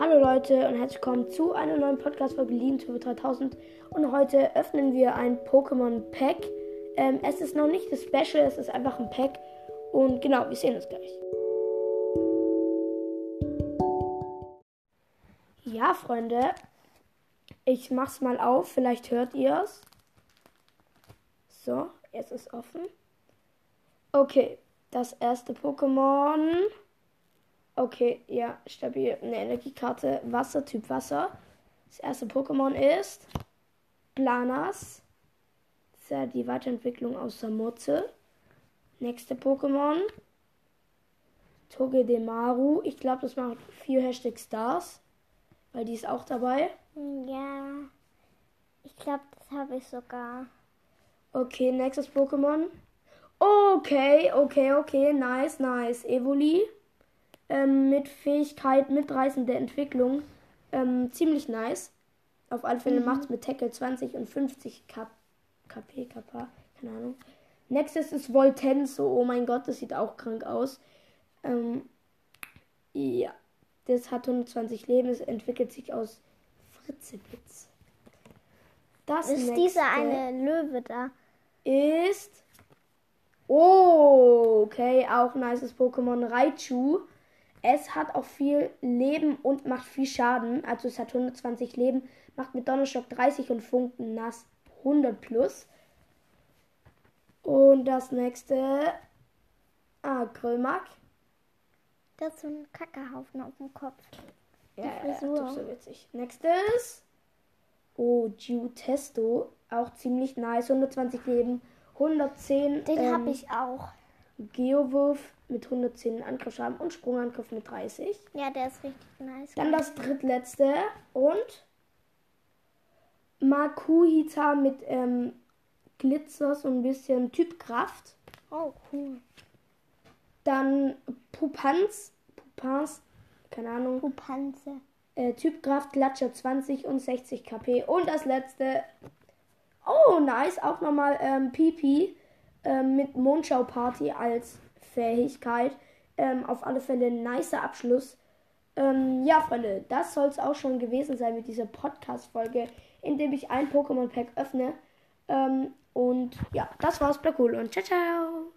Hallo Leute und herzlich willkommen zu einer neuen Podcast-Folge to 3000 und heute öffnen wir ein Pokémon Pack. Ähm, es ist noch nicht das Special, es ist einfach ein Pack und genau, wir sehen uns gleich. Ja, Freunde, ich mach's mal auf, vielleicht hört ihr es. So, jetzt ist offen. Okay, das erste Pokémon. Okay, ja, stabil. Eine Energiekarte. Wasser, Typ Wasser. Das erste Pokémon ist Planas. Das ist ja die Weiterentwicklung aus Samurze. Nächste Pokémon. Togedemaru. Ich glaube, das macht vier Hashtag Stars. Weil die ist auch dabei. Ja, ich glaube, das habe ich sogar. Okay, nächstes Pokémon. Okay, okay, okay. Nice, nice. Evoli ähm, mit Fähigkeit, mitreißende Entwicklung. Ähm, ziemlich nice. Auf alle Fälle mhm. macht es mit Tackle 20 und 50 K KP, KP, keine Ahnung. Nächstes ist Voltenso. Oh mein Gott, das sieht auch krank aus. Ähm, ja, das hat 120 Leben. Es entwickelt sich aus Fritzeblitz. Das ist dieser eine Löwe da. Ist. Oh, okay, auch nices Pokémon Raichu. Es hat auch viel Leben und macht viel Schaden. Also es hat 120 Leben, macht mit Donnerschock 30 und Funken nass 100 plus. Und das nächste. Ah, Grömak. Das ist so ein Kackehaufen auf dem Kopf. Die ja, Frisur. Ja, so witzig. Nächstes. Oh, Testo. Auch ziemlich nice. 120 Leben. 110. Den ähm, habe ich auch. Geowurf mit 110 Angriffsschaden und Sprungangriff mit 30. Ja, der ist richtig nice. Dann das drittletzte und Makuhita mit ähm, Glitzer, so ein bisschen Typkraft. Oh, cool. Dann Pupanz, Pupans, keine Ahnung. Pupanze. Äh, Typkraft, Glatscher 20 und 60 KP. Und das letzte, oh nice, auch nochmal ähm, Pipi ähm, mit Mondschau Party als Fähigkeit. Ähm, auf alle Fälle ein nicer Abschluss. Ähm, ja, Freunde, das soll es auch schon gewesen sein mit dieser Podcast-Folge, in dem ich ein Pokémon-Pack öffne. Ähm, und ja, das war's, Black Hole und ciao, ciao.